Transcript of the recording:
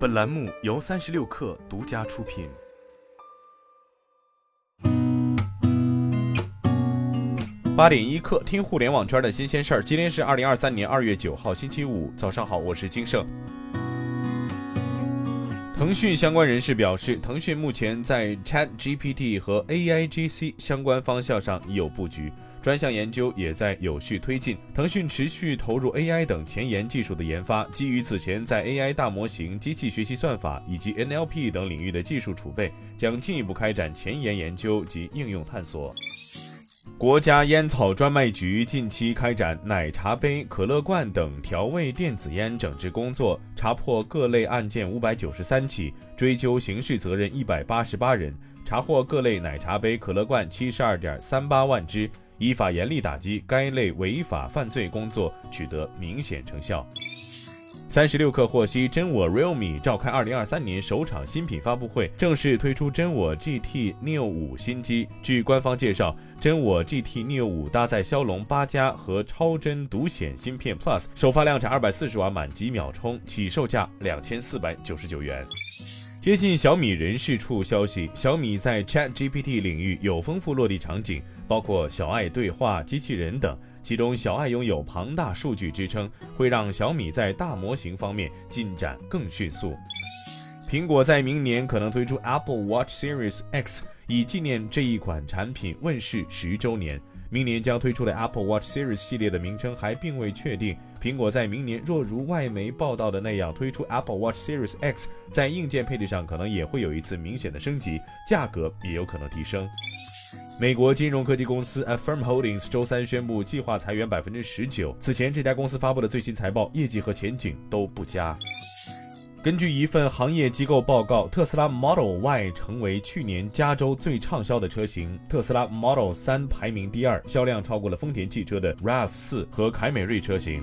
本栏目由三十六氪独家出品。八点一刻，听互联网圈的新鲜事儿。今天是二零二三年二月九号，星期五，早上好，我是金盛。腾讯相关人士表示，腾讯目前在 Chat GPT 和 AIGC 相关方向上已有布局，专项研究也在有序推进。腾讯持续投入 AI 等前沿技术的研发，基于此前在 AI 大模型、机器学习算法以及 NLP 等领域的技术储备，将进一步开展前沿研究及应用探索。国家烟草专卖局近期开展奶茶杯、可乐罐等调味电子烟整治工作，查破各类案件五百九十三起，追究刑事责任一百八十八人，查获各类奶茶杯、可乐罐七十二点三八万只，依法严厉打击该类违法犯罪工作，取得明显成效。三十六氪获悉，真我 Realme 召开二零二三年首场新品发布会，正式推出真我 GT Neo 五新机。据官方介绍，真我 GT Neo 五搭载骁龙八加和超真独显芯片 Plus，首发量产二百四十瓦满级秒充，起售价两千四百九十九元。接近小米人事处消息，小米在 Chat GPT 领域有丰富落地场景，包括小爱对话机器人等。其中，小爱拥有庞大数据支撑，会让小米在大模型方面进展更迅速。苹果在明年可能推出 Apple Watch Series X，以纪念这一款产品问世十周年。明年将推出的 Apple Watch Series 系列的名称还并未确定。苹果在明年若如外媒报道的那样推出 Apple Watch Series X，在硬件配置上可能也会有一次明显的升级，价格也有可能提升。美国金融科技公司 Affirm Holdings 周三宣布计划裁员百分之十九。此前，这家公司发布的最新财报业绩和前景都不佳。根据一份行业机构报告，特斯拉 Model Y 成为去年加州最畅销的车型，特斯拉 Model 3排名第二，销量超过了丰田汽车的 RAV4 和凯美瑞车型。